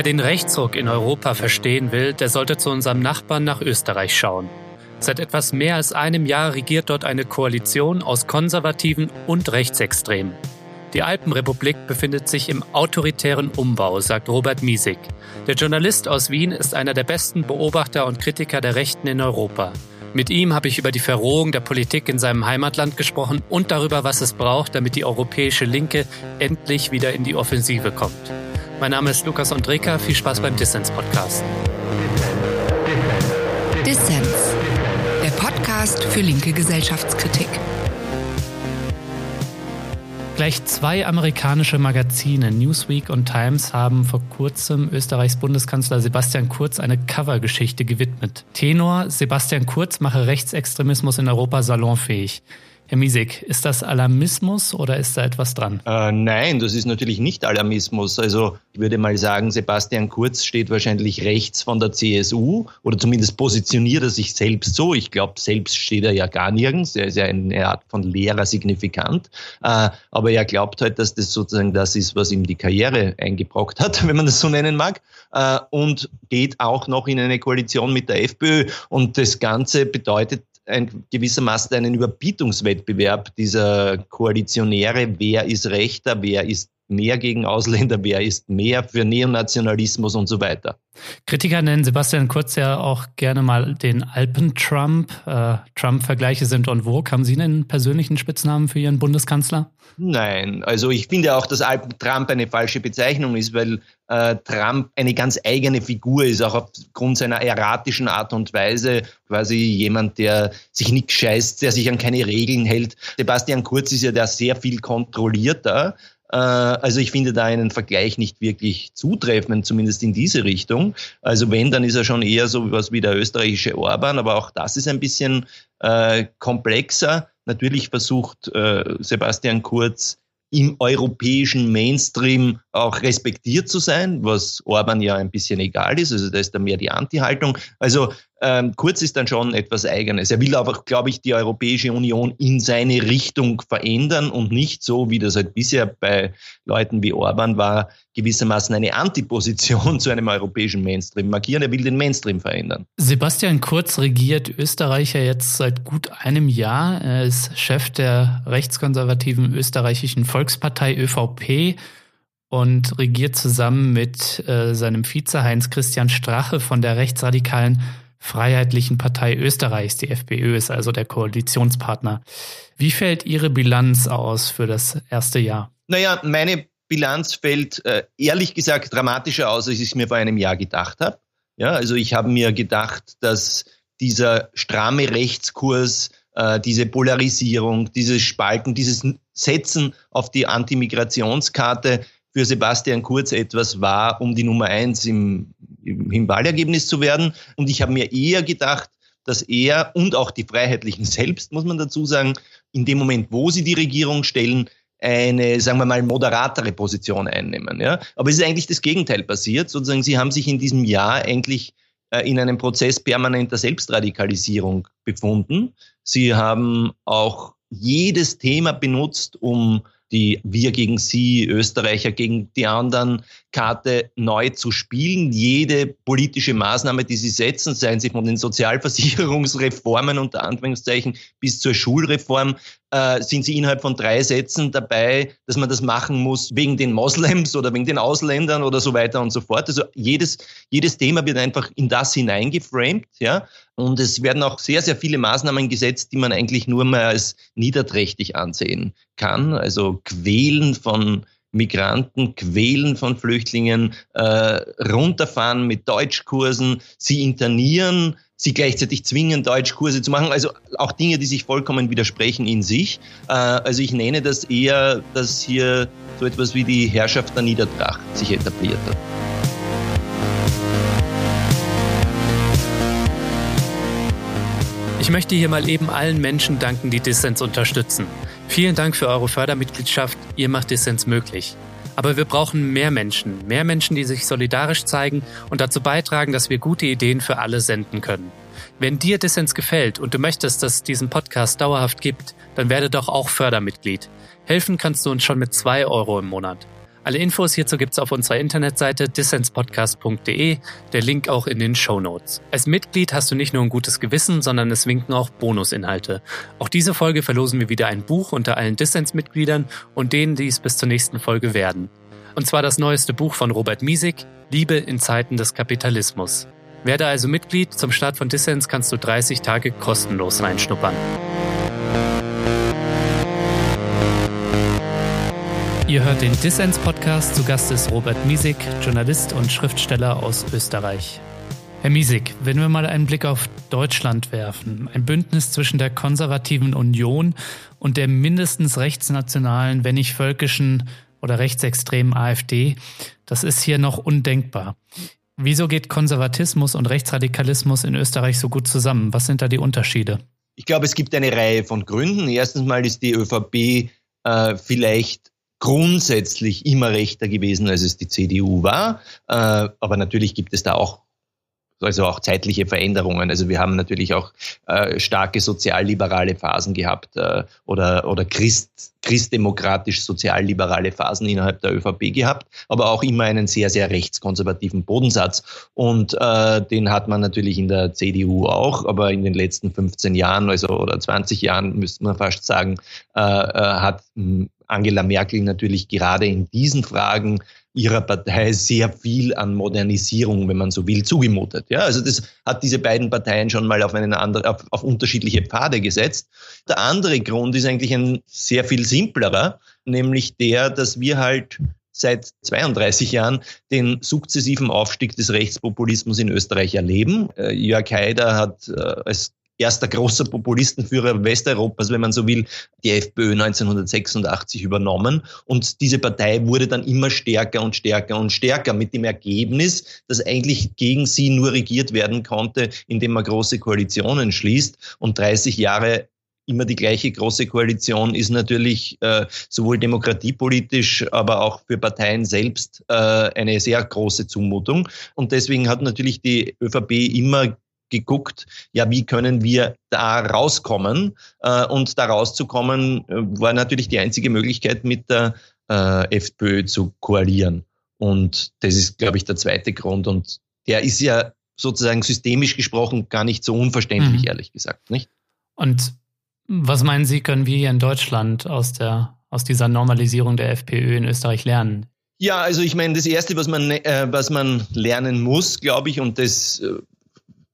Wer den Rechtsruck in Europa verstehen will, der sollte zu unserem Nachbarn nach Österreich schauen. Seit etwas mehr als einem Jahr regiert dort eine Koalition aus Konservativen und Rechtsextremen. Die Alpenrepublik befindet sich im autoritären Umbau, sagt Robert Miesig. Der Journalist aus Wien ist einer der besten Beobachter und Kritiker der Rechten in Europa. Mit ihm habe ich über die Verrohung der Politik in seinem Heimatland gesprochen und darüber, was es braucht, damit die europäische Linke endlich wieder in die Offensive kommt. Mein Name ist Lukas Andreka. Viel Spaß beim Dissens-Podcast. Dissens, der Podcast für linke Gesellschaftskritik. Gleich zwei amerikanische Magazine, Newsweek und Times, haben vor kurzem Österreichs Bundeskanzler Sebastian Kurz eine Covergeschichte gewidmet. Tenor Sebastian Kurz mache Rechtsextremismus in Europa salonfähig. Herr Miesig, ist das Alarmismus oder ist da etwas dran? Äh, nein, das ist natürlich nicht Alarmismus. Also ich würde mal sagen, Sebastian Kurz steht wahrscheinlich rechts von der CSU oder zumindest positioniert er sich selbst so. Ich glaube, selbst steht er ja gar nirgends. Er ist ja eine Art von Lehrer signifikant. Äh, aber er glaubt halt, dass das sozusagen das ist, was ihm die Karriere eingebrockt hat, wenn man das so nennen mag. Äh, und geht auch noch in eine Koalition mit der FPÖ. Und das Ganze bedeutet ein gewissermaßen einen Überbietungswettbewerb dieser Koalitionäre. Wer ist rechter, wer ist mehr gegen Ausländer, wer ist mehr für Neonationalismus und so weiter. Kritiker nennen Sebastian Kurz ja auch gerne mal den Alpen-Trump. Äh, Trump-Vergleiche sind en vogue. Haben Sie einen persönlichen Spitznamen für Ihren Bundeskanzler? Nein, also ich finde auch, dass Alpen-Trump eine falsche Bezeichnung ist, weil äh, Trump eine ganz eigene Figur ist, auch aufgrund seiner erratischen Art und Weise, quasi jemand, der sich nicht scheißt, der sich an keine Regeln hält. Sebastian Kurz ist ja da sehr viel kontrollierter, also ich finde da einen Vergleich nicht wirklich zutreffend, zumindest in diese Richtung. Also wenn, dann ist er schon eher so was wie der österreichische Orban, aber auch das ist ein bisschen äh, komplexer. Natürlich versucht äh, Sebastian Kurz im europäischen Mainstream auch respektiert zu sein, was Orban ja ein bisschen egal ist. Also da ist da mehr die Anti-Haltung. Also ähm, Kurz ist dann schon etwas Eigenes. Er will aber, glaube ich, die Europäische Union in seine Richtung verändern und nicht so, wie das halt bisher bei Leuten wie Orban war, gewissermaßen eine Antiposition zu einem europäischen Mainstream markieren. Er will den Mainstream verändern. Sebastian Kurz regiert Österreich ja jetzt seit gut einem Jahr. Er ist Chef der rechtskonservativen österreichischen Volkspartei ÖVP und regiert zusammen mit äh, seinem Vize Heinz Christian Strache von der rechtsradikalen Freiheitlichen Partei Österreichs. Die FPÖ ist also der Koalitionspartner. Wie fällt Ihre Bilanz aus für das erste Jahr? Naja, meine Bilanz fällt äh, ehrlich gesagt dramatischer aus, als ich es mir vor einem Jahr gedacht habe. Ja, also ich habe mir gedacht, dass dieser stramme Rechtskurs, äh, diese Polarisierung, dieses Spalten, dieses Setzen auf die Antimigrationskarte für Sebastian Kurz etwas war, um die Nummer eins im, im, Wahlergebnis zu werden. Und ich habe mir eher gedacht, dass er und auch die Freiheitlichen selbst, muss man dazu sagen, in dem Moment, wo sie die Regierung stellen, eine, sagen wir mal, moderatere Position einnehmen. Ja? Aber es ist eigentlich das Gegenteil passiert. Sozusagen, sie haben sich in diesem Jahr eigentlich äh, in einem Prozess permanenter Selbstradikalisierung befunden. Sie haben auch jedes Thema benutzt, um die Wir gegen Sie, Österreicher gegen die anderen Karte neu zu spielen. Jede politische Maßnahme, die Sie setzen, seien sie von den Sozialversicherungsreformen unter Anführungszeichen bis zur Schulreform, äh, sind Sie innerhalb von drei Sätzen dabei, dass man das machen muss wegen den Moslems oder wegen den Ausländern oder so weiter und so fort. Also jedes, jedes Thema wird einfach in das hineingeframed, ja. Und es werden auch sehr, sehr viele Maßnahmen gesetzt, die man eigentlich nur mal als niederträchtig ansehen kann. Also Quälen von Migranten, Quälen von Flüchtlingen, äh, runterfahren mit Deutschkursen, sie internieren, sie gleichzeitig zwingen, Deutschkurse zu machen. Also auch Dinge, die sich vollkommen widersprechen in sich. Äh, also ich nenne das eher, dass hier so etwas wie die Herrschaft der Niedertracht sich etabliert hat. Ich möchte hier mal eben allen Menschen danken, die Dissens unterstützen. Vielen Dank für eure Fördermitgliedschaft. Ihr macht Dissens möglich. Aber wir brauchen mehr Menschen, mehr Menschen, die sich solidarisch zeigen und dazu beitragen, dass wir gute Ideen für alle senden können. Wenn dir Dissens gefällt und du möchtest, dass es diesen Podcast dauerhaft gibt, dann werde doch auch Fördermitglied. Helfen kannst du uns schon mit zwei Euro im Monat. Alle Infos hierzu gibt's auf unserer Internetseite dissenspodcast.de, der Link auch in den Show Notes. Als Mitglied hast du nicht nur ein gutes Gewissen, sondern es winken auch Bonusinhalte. Auch diese Folge verlosen wir wieder ein Buch unter allen Dissens-Mitgliedern und denen, die es bis zur nächsten Folge werden. Und zwar das neueste Buch von Robert Miesig, Liebe in Zeiten des Kapitalismus. Werde also Mitglied, zum Start von Dissens kannst du 30 Tage kostenlos reinschnuppern. Ihr hört den Dissens-Podcast. Zu Gast ist Robert Miesig, Journalist und Schriftsteller aus Österreich. Herr Miesig, wenn wir mal einen Blick auf Deutschland werfen, ein Bündnis zwischen der konservativen Union und der mindestens rechtsnationalen, wenn nicht völkischen oder rechtsextremen AfD, das ist hier noch undenkbar. Wieso geht Konservatismus und Rechtsradikalismus in Österreich so gut zusammen? Was sind da die Unterschiede? Ich glaube, es gibt eine Reihe von Gründen. Erstens mal ist die ÖVP äh, vielleicht grundsätzlich immer rechter gewesen, als es die CDU war. Äh, aber natürlich gibt es da auch also auch zeitliche Veränderungen. Also wir haben natürlich auch äh, starke sozialliberale Phasen gehabt äh, oder, oder Christ, christdemokratisch-sozialliberale Phasen innerhalb der ÖVP gehabt, aber auch immer einen sehr, sehr rechtskonservativen Bodensatz. Und äh, den hat man natürlich in der CDU auch, aber in den letzten 15 Jahren, also oder 20 Jahren, müsste man fast sagen, äh, äh hat Angela Merkel natürlich gerade in diesen Fragen ihrer Partei sehr viel an Modernisierung, wenn man so will, zugemutet. Ja, also das hat diese beiden Parteien schon mal auf, einen anderen, auf, auf unterschiedliche Pfade gesetzt. Der andere Grund ist eigentlich ein sehr viel simplerer, nämlich der, dass wir halt seit 32 Jahren den sukzessiven Aufstieg des Rechtspopulismus in Österreich erleben. Äh, Jörg Haider hat äh, als erster großer Populistenführer Westeuropas, wenn man so will, die FPÖ 1986 übernommen. Und diese Partei wurde dann immer stärker und stärker und stärker mit dem Ergebnis, dass eigentlich gegen sie nur regiert werden konnte, indem man große Koalitionen schließt. Und 30 Jahre immer die gleiche große Koalition ist natürlich äh, sowohl demokratiepolitisch, aber auch für Parteien selbst äh, eine sehr große Zumutung. Und deswegen hat natürlich die ÖVP immer geguckt, ja, wie können wir da rauskommen? Äh, und da rauszukommen äh, war natürlich die einzige Möglichkeit, mit der äh, FPÖ zu koalieren. Und das ist, glaube ich, der zweite Grund. Und der ist ja sozusagen systemisch gesprochen gar nicht so unverständlich, mhm. ehrlich gesagt, nicht? Und was meinen Sie, können wir hier in Deutschland aus der aus dieser Normalisierung der FPÖ in Österreich lernen? Ja, also ich meine, das Erste, was man, äh, was man lernen muss, glaube ich, und das äh,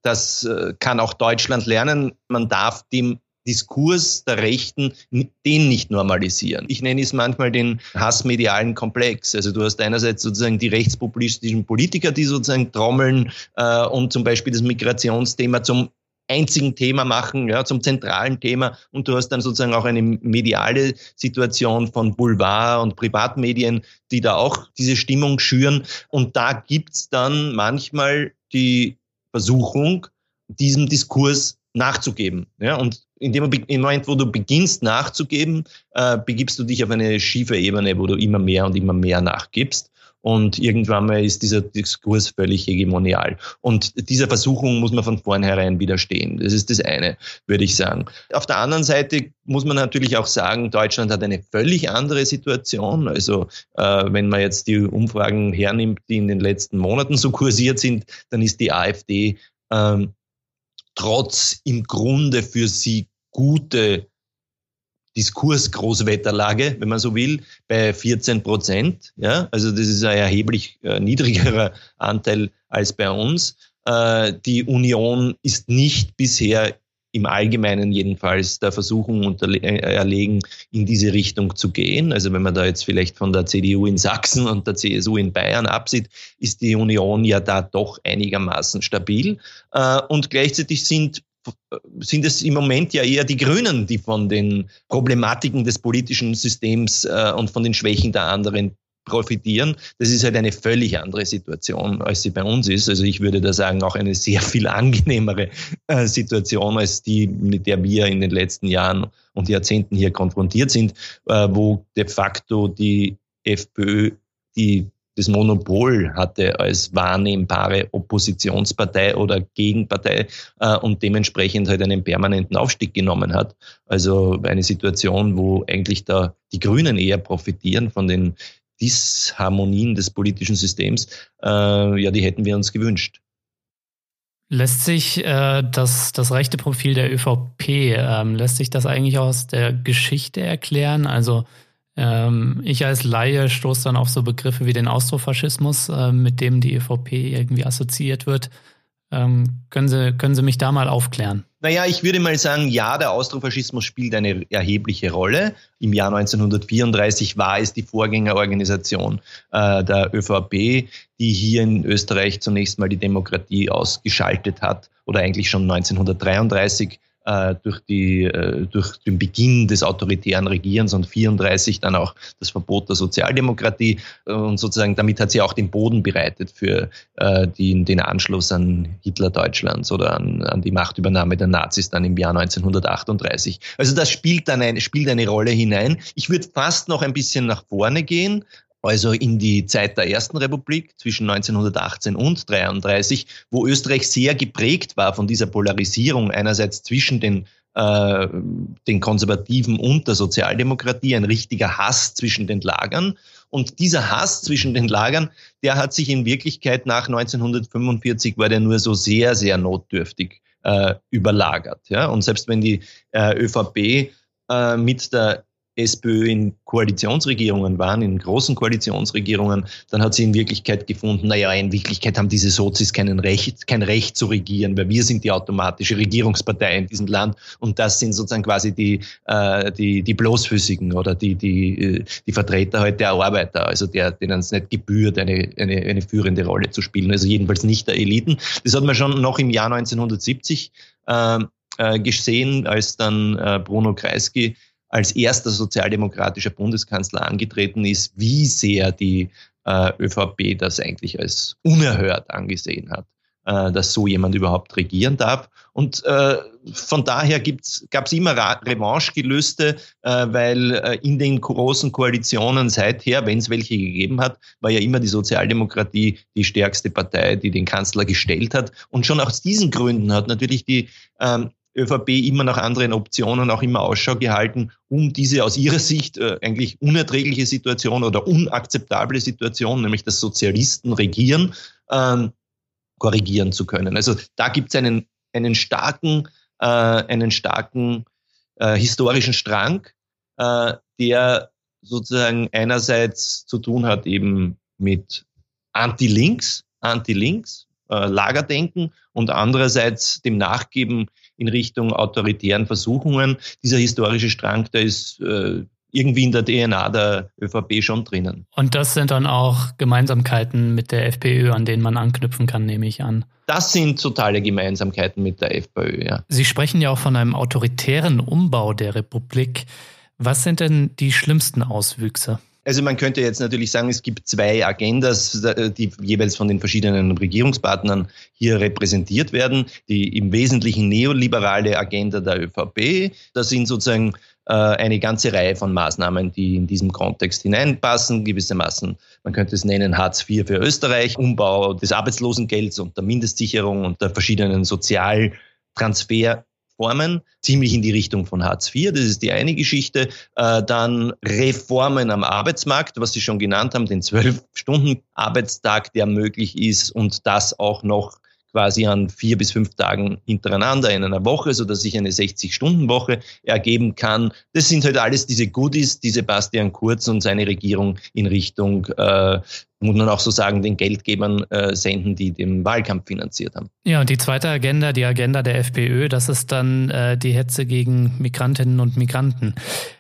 das äh, kann auch Deutschland lernen. Man darf dem Diskurs der Rechten den nicht normalisieren. Ich nenne es manchmal den hassmedialen Komplex. Also du hast einerseits sozusagen die rechtspopulistischen Politiker, die sozusagen trommeln äh, und zum Beispiel das Migrationsthema zum einzigen Thema machen, ja, zum zentralen Thema. Und du hast dann sozusagen auch eine mediale Situation von Boulevard und Privatmedien, die da auch diese Stimmung schüren. Und da gibt's dann manchmal die Versuchung, diesem Diskurs nachzugeben. Ja, und in dem Moment, wo du beginnst nachzugeben, äh, begibst du dich auf eine schiefe Ebene, wo du immer mehr und immer mehr nachgibst. Und irgendwann mal ist dieser Diskurs völlig hegemonial. Und dieser Versuchung muss man von vornherein widerstehen. Das ist das eine, würde ich sagen. Auf der anderen Seite muss man natürlich auch sagen, Deutschland hat eine völlig andere Situation. Also äh, wenn man jetzt die Umfragen hernimmt, die in den letzten Monaten so kursiert sind, dann ist die AfD ähm, trotz im Grunde für sie gute Diskursgroßwetterlage, wenn man so will, bei 14 Prozent. Ja, also das ist ein erheblich äh, niedrigerer Anteil als bei uns. Äh, die Union ist nicht bisher im Allgemeinen jedenfalls der Versuchung äh, erlegen, in diese Richtung zu gehen. Also wenn man da jetzt vielleicht von der CDU in Sachsen und der CSU in Bayern absieht, ist die Union ja da doch einigermaßen stabil. Äh, und gleichzeitig sind sind es im Moment ja eher die Grünen, die von den Problematiken des politischen Systems äh, und von den Schwächen der anderen profitieren. Das ist halt eine völlig andere Situation, als sie bei uns ist. Also ich würde da sagen, auch eine sehr viel angenehmere äh, Situation als die, mit der wir in den letzten Jahren und Jahrzehnten hier konfrontiert sind, äh, wo de facto die FPÖ die das Monopol hatte als wahrnehmbare Oppositionspartei oder Gegenpartei äh, und dementsprechend halt einen permanenten Aufstieg genommen hat. Also eine Situation, wo eigentlich da die Grünen eher profitieren von den Disharmonien des politischen Systems, äh, ja, die hätten wir uns gewünscht. Lässt sich äh, das, das rechte Profil der ÖVP, ähm, lässt sich das eigentlich aus der Geschichte erklären? Also ähm, ich als Laie stoße dann auf so Begriffe wie den Austrofaschismus, äh, mit dem die ÖVP irgendwie assoziiert wird. Ähm, können, Sie, können Sie mich da mal aufklären? Naja, ich würde mal sagen, ja, der Austrofaschismus spielt eine erhebliche Rolle. Im Jahr 1934 war es die Vorgängerorganisation äh, der ÖVP, die hier in Österreich zunächst mal die Demokratie ausgeschaltet hat oder eigentlich schon 1933 äh, durch, die, äh, durch den Beginn des autoritären Regierens und 34 dann auch das Verbot der Sozialdemokratie. Und sozusagen damit hat sie auch den Boden bereitet für äh, die, den Anschluss an Hitler Deutschlands oder an, an die Machtübernahme der Nazis dann im Jahr 1938. Also das spielt dann eine, spielt eine Rolle hinein. Ich würde fast noch ein bisschen nach vorne gehen also in die Zeit der Ersten Republik zwischen 1918 und 1933, wo Österreich sehr geprägt war von dieser Polarisierung einerseits zwischen den äh, den Konservativen und der Sozialdemokratie, ein richtiger Hass zwischen den Lagern. Und dieser Hass zwischen den Lagern, der hat sich in Wirklichkeit nach 1945 war der nur so sehr, sehr notdürftig äh, überlagert. Ja? Und selbst wenn die äh, ÖVP äh, mit der SPÖ in Koalitionsregierungen waren, in großen Koalitionsregierungen, dann hat sie in Wirklichkeit gefunden, naja, in Wirklichkeit haben diese Sozis kein Recht, kein Recht zu regieren, weil wir sind die automatische Regierungspartei in diesem Land und das sind sozusagen quasi die, äh, die, die Bloßfüßigen oder die, die, äh, die Vertreter halt der Arbeiter, also der, denen es nicht gebührt, eine, eine, eine führende Rolle zu spielen, also jedenfalls nicht der Eliten. Das hat man schon noch im Jahr 1970 äh, äh, gesehen, als dann äh, Bruno Kreisky als erster sozialdemokratischer Bundeskanzler angetreten ist, wie sehr die äh, ÖVP das eigentlich als unerhört angesehen hat, äh, dass so jemand überhaupt regieren darf. Und äh, von daher gab es immer Revanchegelüste, äh, weil äh, in den großen Koalitionen seither, wenn es welche gegeben hat, war ja immer die Sozialdemokratie die stärkste Partei, die den Kanzler gestellt hat. Und schon aus diesen Gründen hat natürlich die ähm, ÖVP immer nach anderen Optionen auch immer Ausschau gehalten, um diese aus ihrer Sicht äh, eigentlich unerträgliche Situation oder unakzeptable Situation, nämlich dass Sozialisten regieren, ähm, korrigieren zu können. Also da gibt es einen, einen starken, äh, einen starken äh, historischen Strang, äh, der sozusagen einerseits zu tun hat eben mit Anti-Links, Anti-Links, äh, Lagerdenken und andererseits dem Nachgeben in Richtung autoritären Versuchungen. Dieser historische Strang, der ist äh, irgendwie in der DNA der ÖVP schon drinnen. Und das sind dann auch Gemeinsamkeiten mit der FPÖ, an denen man anknüpfen kann, nehme ich an. Das sind totale Gemeinsamkeiten mit der FPÖ, ja. Sie sprechen ja auch von einem autoritären Umbau der Republik. Was sind denn die schlimmsten Auswüchse? Also man könnte jetzt natürlich sagen, es gibt zwei Agendas, die jeweils von den verschiedenen Regierungspartnern hier repräsentiert werden. Die im Wesentlichen neoliberale Agenda der ÖVP. Das sind sozusagen äh, eine ganze Reihe von Maßnahmen, die in diesem Kontext hineinpassen, gewissermaßen, man könnte es nennen Hartz IV für Österreich, Umbau des Arbeitslosengelds und der Mindestsicherung und der verschiedenen Sozialtransfer Formen, ziemlich in die Richtung von Hartz IV, das ist die eine Geschichte. Äh, dann Reformen am Arbeitsmarkt, was Sie schon genannt haben, den Zwölf-Stunden-Arbeitstag, der möglich ist und das auch noch quasi an vier bis fünf Tagen hintereinander in einer Woche, so dass sich eine 60-Stunden-Woche ergeben kann. Das sind halt alles diese Goodies, die Sebastian Kurz und seine Regierung in Richtung äh, muss man auch so sagen, den Geldgebern äh, senden, die den Wahlkampf finanziert haben. Ja, und die zweite Agenda, die Agenda der FPÖ, das ist dann äh, die Hetze gegen Migrantinnen und Migranten.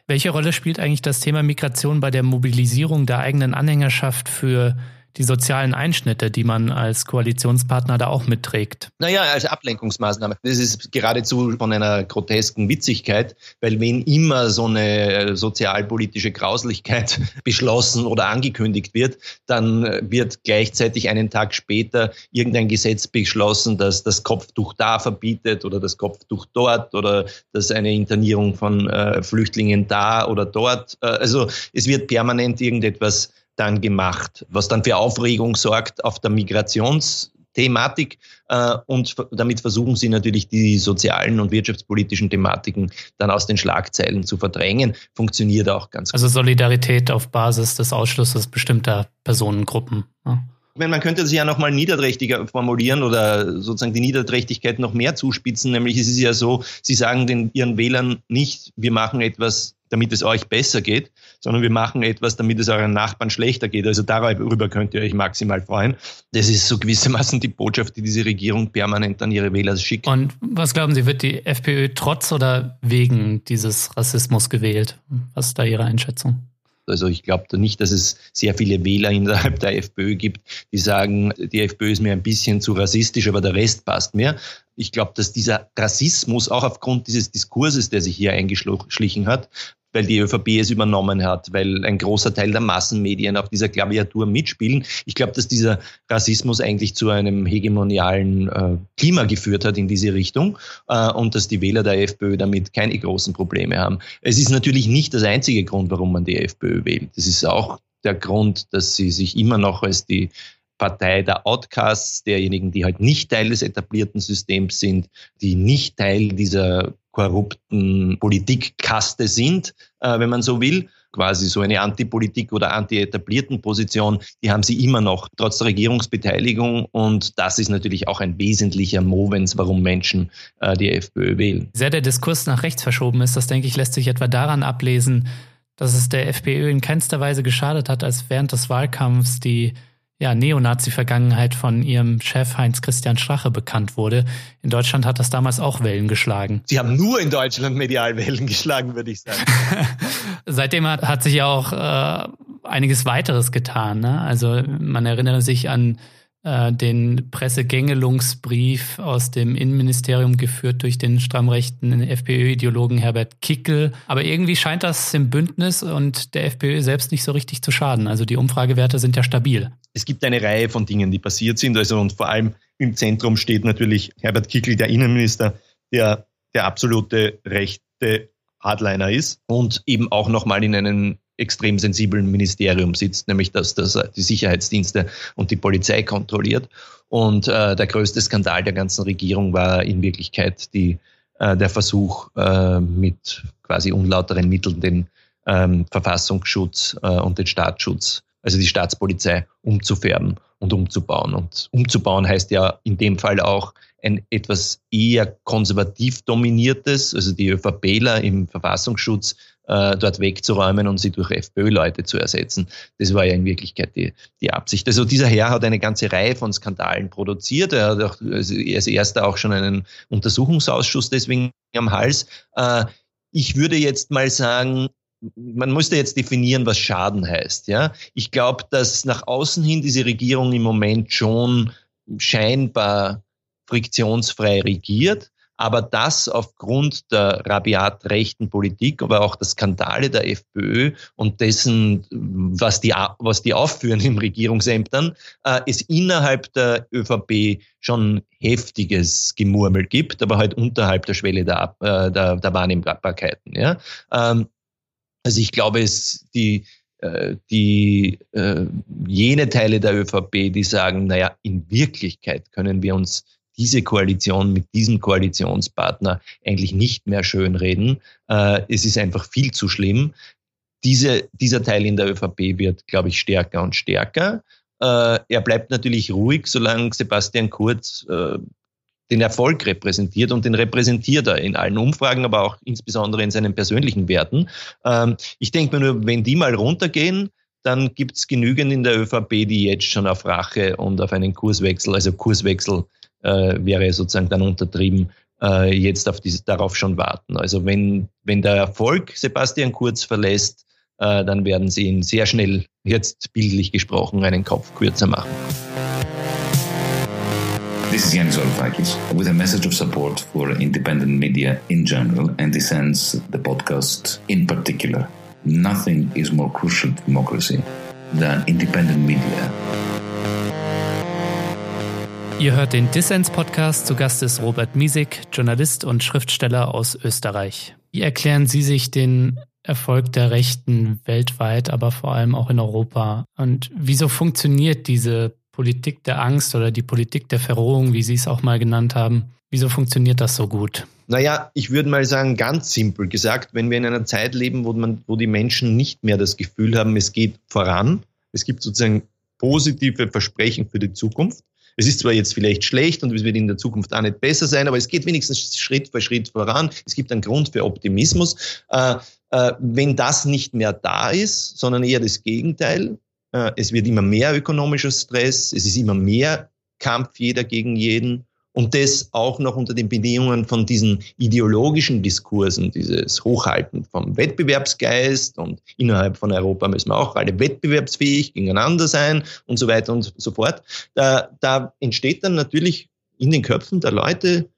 Welche Rolle spielt eigentlich das Thema Migration bei der Mobilisierung der eigenen Anhängerschaft für die sozialen Einschnitte, die man als Koalitionspartner da auch mitträgt? Naja, als Ablenkungsmaßnahme. Das ist geradezu von einer grotesken Witzigkeit, weil wenn immer so eine sozialpolitische Grauslichkeit beschlossen oder angekündigt wird, dann wird gleichzeitig einen Tag später irgendein Gesetz beschlossen, das das Kopftuch da verbietet oder das Kopftuch dort oder das eine Internierung von äh, Flüchtlingen da oder dort. Äh, also es wird permanent irgendetwas dann gemacht, was dann für Aufregung sorgt auf der Migrations Thematik äh, und damit versuchen sie natürlich die sozialen und wirtschaftspolitischen Thematiken dann aus den Schlagzeilen zu verdrängen. Funktioniert auch ganz also gut. Also Solidarität auf Basis des Ausschlusses bestimmter Personengruppen. Ja. Ich meine, man könnte das ja nochmal niederträchtiger formulieren oder sozusagen die Niederträchtigkeit noch mehr zuspitzen. Nämlich es ist ja so, sie sagen den ihren Wählern nicht, wir machen etwas, damit es euch besser geht, sondern wir machen etwas, damit es euren Nachbarn schlechter geht. Also darüber könnt ihr euch maximal freuen. Das ist so gewissermaßen die Botschaft, die diese Regierung permanent an ihre Wähler schickt. Und was glauben Sie, wird die FPÖ trotz oder wegen dieses Rassismus gewählt? Was ist da Ihre Einschätzung? Also ich glaube nicht, dass es sehr viele Wähler innerhalb der FPÖ gibt, die sagen, die FPÖ ist mir ein bisschen zu rassistisch, aber der Rest passt mir. Ich glaube, dass dieser Rassismus auch aufgrund dieses Diskurses, der sich hier eingeschlichen hat, weil die ÖVP es übernommen hat, weil ein großer Teil der Massenmedien auf dieser Klaviatur mitspielen. Ich glaube, dass dieser Rassismus eigentlich zu einem hegemonialen äh, Klima geführt hat in diese Richtung äh, und dass die Wähler der FPÖ damit keine großen Probleme haben. Es ist natürlich nicht das einzige Grund, warum man die FPÖ wählt. Das ist auch der Grund, dass sie sich immer noch als die Partei der Outcasts, derjenigen, die halt nicht Teil des etablierten Systems sind, die nicht Teil dieser korrupten Politikkaste sind, äh, wenn man so will. Quasi so eine Antipolitik oder anti-etablierten Position, die haben sie immer noch, trotz der Regierungsbeteiligung. Und das ist natürlich auch ein wesentlicher Movens, warum Menschen äh, die FPÖ wählen. Sehr der Diskurs nach rechts verschoben ist, das denke ich, lässt sich etwa daran ablesen, dass es der FPÖ in keinster Weise geschadet hat, als während des Wahlkampfs die ja, Neonazi-Vergangenheit von ihrem Chef Heinz Christian Strache bekannt wurde. In Deutschland hat das damals auch Wellen geschlagen. Sie haben nur in Deutschland medial Wellen geschlagen, würde ich sagen. Seitdem hat, hat sich ja auch äh, einiges weiteres getan. Ne? Also man erinnere sich an den Pressegängelungsbrief aus dem Innenministerium geführt durch den strammrechten FPÖ-Ideologen Herbert Kickel. Aber irgendwie scheint das im Bündnis und der FPÖ selbst nicht so richtig zu schaden. Also die Umfragewerte sind ja stabil. Es gibt eine Reihe von Dingen, die passiert sind. Also und vor allem im Zentrum steht natürlich Herbert Kickel, der Innenminister, der der absolute rechte Hardliner ist und eben auch nochmal in einen extrem sensiblen Ministerium sitzt, nämlich dass das die Sicherheitsdienste und die Polizei kontrolliert. Und äh, der größte Skandal der ganzen Regierung war in Wirklichkeit die, äh, der Versuch, äh, mit quasi unlauteren Mitteln den ähm, Verfassungsschutz äh, und den Staatsschutz, also die Staatspolizei, umzufärben und umzubauen. Und umzubauen heißt ja in dem Fall auch ein etwas eher konservativ dominiertes, also die ÖVPler im Verfassungsschutz äh, dort wegzuräumen und sie durch FPÖ-Leute zu ersetzen. Das war ja in Wirklichkeit die, die Absicht. Also dieser Herr hat eine ganze Reihe von Skandalen produziert. Er hat auch als erster auch schon einen Untersuchungsausschuss deswegen am Hals. Äh, ich würde jetzt mal sagen, man müsste jetzt definieren, was Schaden heißt. Ja, ich glaube, dass nach außen hin diese Regierung im Moment schon scheinbar friktionsfrei regiert aber das aufgrund der rabiat rechten Politik, aber auch der Skandale der FPÖ und dessen, was die, was die aufführen in Regierungsämtern, äh, es innerhalb der ÖVP schon heftiges Gemurmel gibt, aber halt unterhalb der Schwelle der, äh, der, der Wahrnehmbarkeiten. Ja? Ähm, also ich glaube, es die äh, die äh, jene Teile der ÖVP, die sagen, naja, in Wirklichkeit können wir uns diese Koalition mit diesem Koalitionspartner eigentlich nicht mehr schönreden. Äh, es ist einfach viel zu schlimm. Diese, dieser Teil in der ÖVP wird, glaube ich, stärker und stärker. Äh, er bleibt natürlich ruhig, solange Sebastian Kurz äh, den Erfolg repräsentiert und den repräsentiert er in allen Umfragen, aber auch insbesondere in seinen persönlichen Werten. Ähm, ich denke mir nur, wenn die mal runtergehen, dann gibt es genügend in der ÖVP, die jetzt schon auf Rache und auf einen Kurswechsel, also Kurswechsel äh, wäre sozusagen dann untertrieben, äh, jetzt auf diese, darauf schon warten. Also wenn, wenn der Erfolg Sebastian Kurz verlässt, äh, dann werden sie ihn sehr schnell, jetzt bildlich gesprochen, einen Kopf kürzer machen. This is Yanis Varoufakis with a message of support for independent media in general and Dissens, the podcast in particular. Nothing is more crucial to democracy than independent media. Ihr hört den Dissens-Podcast. Zu Gast ist Robert Miesig, Journalist und Schriftsteller aus Österreich. Wie erklären Sie sich den Erfolg der Rechten weltweit, aber vor allem auch in Europa? Und wieso funktioniert diese Politik der Angst oder die Politik der Verrohung, wie Sie es auch mal genannt haben. Wieso funktioniert das so gut? Naja, ich würde mal sagen, ganz simpel gesagt, wenn wir in einer Zeit leben, wo, man, wo die Menschen nicht mehr das Gefühl haben, es geht voran, es gibt sozusagen positive Versprechen für die Zukunft. Es ist zwar jetzt vielleicht schlecht und es wird in der Zukunft auch nicht besser sein, aber es geht wenigstens Schritt für Schritt voran. Es gibt einen Grund für Optimismus. Äh, äh, wenn das nicht mehr da ist, sondern eher das Gegenteil, äh, es wird immer mehr ökonomischer Stress, es ist immer mehr Kampf jeder gegen jeden und das auch noch unter den Bedingungen von diesen ideologischen Diskursen, dieses Hochhalten vom Wettbewerbsgeist und innerhalb von Europa müssen wir auch alle wettbewerbsfähig gegeneinander sein und so weiter und so fort. Da, da entsteht dann natürlich in den Köpfen der Leute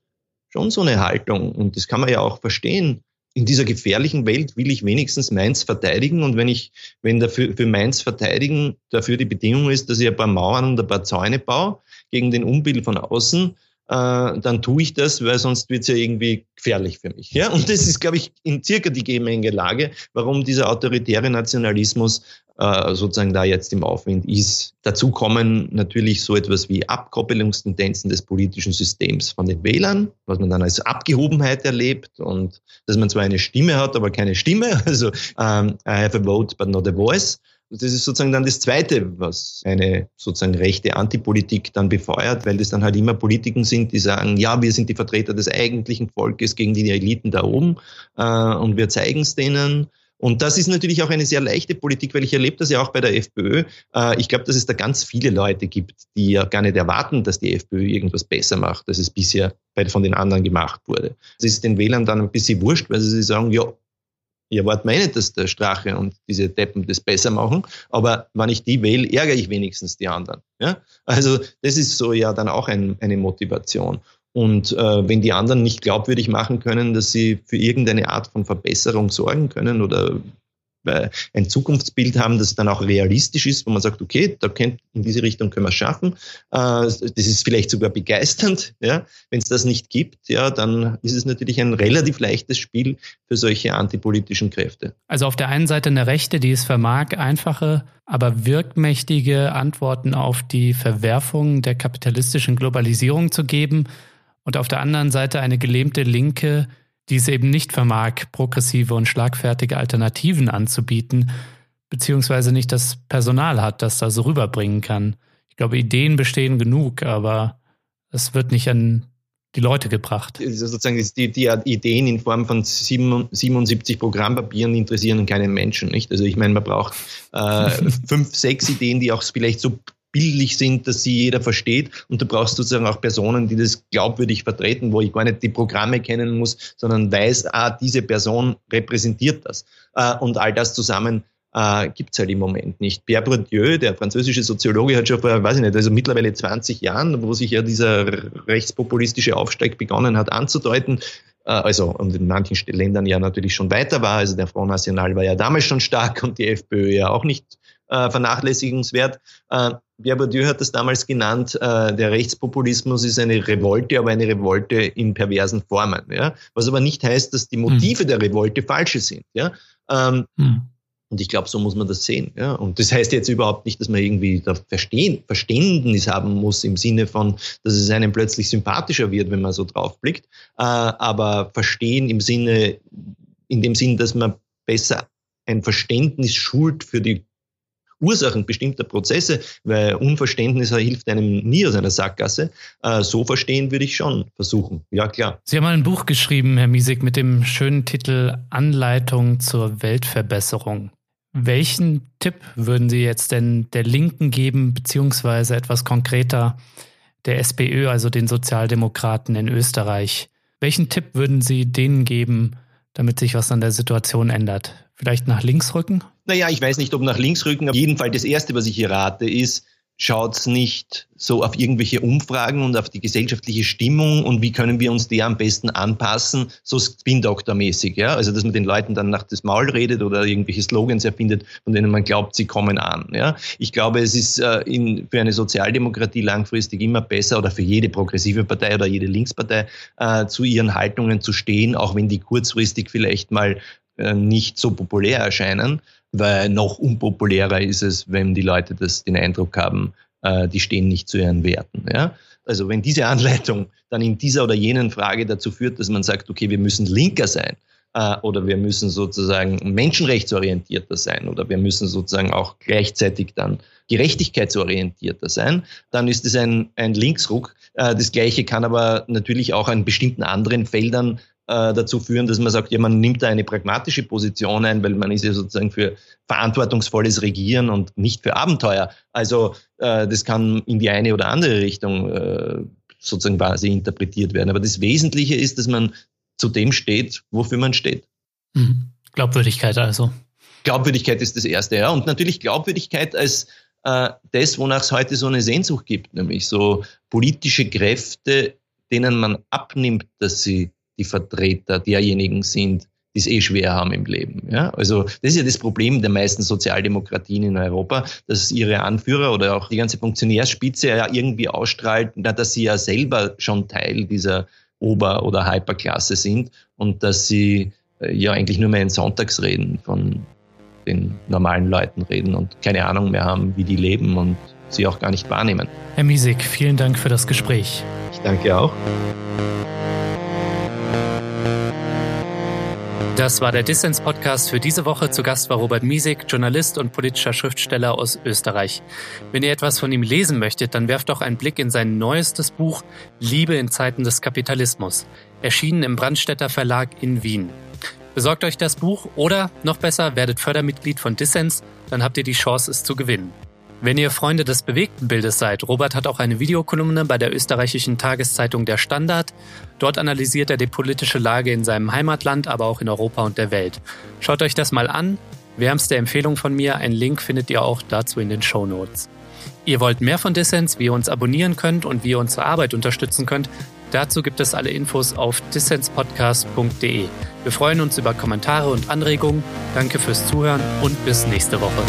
schon so eine Haltung und das kann man ja auch verstehen. In dieser gefährlichen Welt will ich wenigstens meins verteidigen und wenn ich, wenn dafür, für meins verteidigen dafür die Bedingung ist, dass ich ein paar Mauern und ein paar Zäune baue gegen den Unbill von außen, äh, dann tue ich das, weil sonst wird es ja irgendwie gefährlich für mich. Ja? Und das ist, glaube ich, in circa die Gemengelage, warum dieser autoritäre Nationalismus äh, sozusagen da jetzt im Aufwind ist. Dazu kommen natürlich so etwas wie Abkoppelungstendenzen des politischen Systems von den Wählern, was man dann als Abgehobenheit erlebt und dass man zwar eine Stimme hat, aber keine Stimme, also um, I have a vote but not a voice. Das ist sozusagen dann das Zweite, was eine sozusagen rechte Antipolitik dann befeuert, weil das dann halt immer Politiken sind, die sagen, ja, wir sind die Vertreter des eigentlichen Volkes gegen die Eliten da oben äh, und wir zeigen es denen. Und das ist natürlich auch eine sehr leichte Politik, weil ich erlebe das ja auch bei der FPÖ. Äh, ich glaube, dass es da ganz viele Leute gibt, die ja gar nicht erwarten, dass die FPÖ irgendwas besser macht, als es bisher von den anderen gemacht wurde. Es ist den Wählern dann ein bisschen wurscht, weil sie sagen, ja, ich erwarte mir nicht, dass der Strache und diese Deppen das besser machen, aber wenn ich die wähle, ärgere ich wenigstens die anderen. Ja? Also das ist so ja dann auch ein, eine Motivation. Und äh, wenn die anderen nicht glaubwürdig machen können, dass sie für irgendeine Art von Verbesserung sorgen können oder ein Zukunftsbild haben, das dann auch realistisch ist, wo man sagt, okay, da könnt, in diese Richtung können wir es schaffen. Äh, das ist vielleicht sogar begeisternd. Ja? Wenn es das nicht gibt, ja, dann ist es natürlich ein relativ leichtes Spiel für solche antipolitischen Kräfte. Also auf der einen Seite eine Rechte, die es vermag, einfache, aber wirkmächtige Antworten auf die Verwerfung der kapitalistischen Globalisierung zu geben und auf der anderen Seite eine gelähmte Linke, die es eben nicht vermag, progressive und schlagfertige Alternativen anzubieten, beziehungsweise nicht das Personal hat, das das rüberbringen kann. Ich glaube, Ideen bestehen genug, aber es wird nicht an die Leute gebracht. Sozusagen die, die Ideen in Form von 77 Programmpapieren interessieren keinen Menschen, nicht? Also ich meine, man braucht äh, fünf, sechs Ideen, die auch vielleicht so bildlich sind, dass sie jeder versteht. Und du brauchst sozusagen auch Personen, die das glaubwürdig vertreten, wo ich gar nicht die Programme kennen muss, sondern weiß, ah, diese Person repräsentiert das. Äh, und all das zusammen äh, gibt es halt im Moment nicht. Pierre Bourdieu, der französische Soziologe, hat schon vor, weiß ich nicht, also mittlerweile 20 Jahren, wo sich ja dieser rechtspopulistische Aufstieg begonnen hat anzudeuten, äh, also und in manchen Ländern ja natürlich schon weiter war. Also der Front National war ja damals schon stark und die FPÖ ja auch nicht äh, vernachlässigenswert. Äh, Bourdieu hat das damals genannt, äh, der Rechtspopulismus ist eine Revolte, aber eine Revolte in perversen Formen. Ja? Was aber nicht heißt, dass die Motive mhm. der Revolte falsche sind. Ja? Ähm, mhm. Und ich glaube, so muss man das sehen. Ja? Und das heißt jetzt überhaupt nicht, dass man irgendwie da Verstehen, Verständnis haben muss im Sinne von, dass es einem plötzlich sympathischer wird, wenn man so draufblickt. Äh, aber Verstehen im Sinne, in dem Sinn, dass man besser ein Verständnis schult für die Ursachen bestimmter Prozesse, weil Unverständnis hilft einem nie aus einer Sackgasse. Äh, so verstehen würde ich schon versuchen. Ja, klar. Sie haben ein Buch geschrieben, Herr Miesig, mit dem schönen Titel Anleitung zur Weltverbesserung. Welchen Tipp würden Sie jetzt denn der Linken geben, beziehungsweise etwas konkreter der SPÖ, also den Sozialdemokraten in Österreich? Welchen Tipp würden Sie denen geben, damit sich was an der Situation ändert? Vielleicht nach links rücken? Naja, ich weiß nicht, ob nach links rücken. Auf jeden Fall das Erste, was ich hier rate, ist, schaut's nicht so auf irgendwelche Umfragen und auf die gesellschaftliche Stimmung und wie können wir uns der am besten anpassen, so Spin-Doktor-mäßig, ja. Also, dass man den Leuten dann nach das Maul redet oder irgendwelche Slogans erfindet, von denen man glaubt, sie kommen an, ja. Ich glaube, es ist äh, in, für eine Sozialdemokratie langfristig immer besser oder für jede progressive Partei oder jede Linkspartei äh, zu ihren Haltungen zu stehen, auch wenn die kurzfristig vielleicht mal nicht so populär erscheinen weil noch unpopulärer ist es, wenn die Leute das den Eindruck haben, äh, die stehen nicht zu ihren Werten. Ja? Also wenn diese Anleitung dann in dieser oder jenen Frage dazu führt, dass man sagt, okay, wir müssen linker sein, äh, oder wir müssen sozusagen menschenrechtsorientierter sein oder wir müssen sozusagen auch gleichzeitig dann gerechtigkeitsorientierter sein, dann ist es ein, ein Linksruck. Äh, das Gleiche kann aber natürlich auch an bestimmten anderen Feldern äh, dazu führen, dass man sagt, ja, man nimmt da eine pragmatische Position ein, weil man ist ja sozusagen für verantwortungsvolles Regieren und nicht für Abenteuer. Also das kann in die eine oder andere Richtung sozusagen quasi interpretiert werden. Aber das Wesentliche ist, dass man zu dem steht, wofür man steht. Mhm. Glaubwürdigkeit also. Glaubwürdigkeit ist das Erste, ja. Und natürlich Glaubwürdigkeit als äh, das, wonach es heute so eine Sehnsucht gibt, nämlich so politische Kräfte, denen man abnimmt, dass sie die Vertreter derjenigen sind, die es eh schwer haben im Leben. Ja? Also das ist ja das Problem der meisten Sozialdemokratien in Europa, dass ihre Anführer oder auch die ganze Funktionärspitze ja irgendwie ausstrahlt, dass sie ja selber schon Teil dieser Ober- oder Hyperklasse sind und dass sie äh, ja eigentlich nur mehr in Sonntagsreden von den normalen Leuten reden und keine Ahnung mehr haben, wie die leben und sie auch gar nicht wahrnehmen. Herr Miesig, vielen Dank für das Gespräch. Ich danke auch. Das war der Dissens-Podcast für diese Woche. Zu Gast war Robert Miesig, Journalist und politischer Schriftsteller aus Österreich. Wenn ihr etwas von ihm lesen möchtet, dann werft doch einen Blick in sein neuestes Buch Liebe in Zeiten des Kapitalismus, erschienen im Brandstätter Verlag in Wien. Besorgt euch das Buch oder, noch besser, werdet Fördermitglied von Dissens, dann habt ihr die Chance, es zu gewinnen. Wenn ihr Freunde des bewegten Bildes seid, Robert hat auch eine Videokolumne bei der österreichischen Tageszeitung Der Standard. Dort analysiert er die politische Lage in seinem Heimatland, aber auch in Europa und der Welt. Schaut euch das mal an. Wärmste Empfehlung von mir, einen Link findet ihr auch dazu in den Show Notes. Ihr wollt mehr von Dissens, wie ihr uns abonnieren könnt und wie ihr unsere Arbeit unterstützen könnt, dazu gibt es alle Infos auf dissenspodcast.de. Wir freuen uns über Kommentare und Anregungen. Danke fürs Zuhören und bis nächste Woche.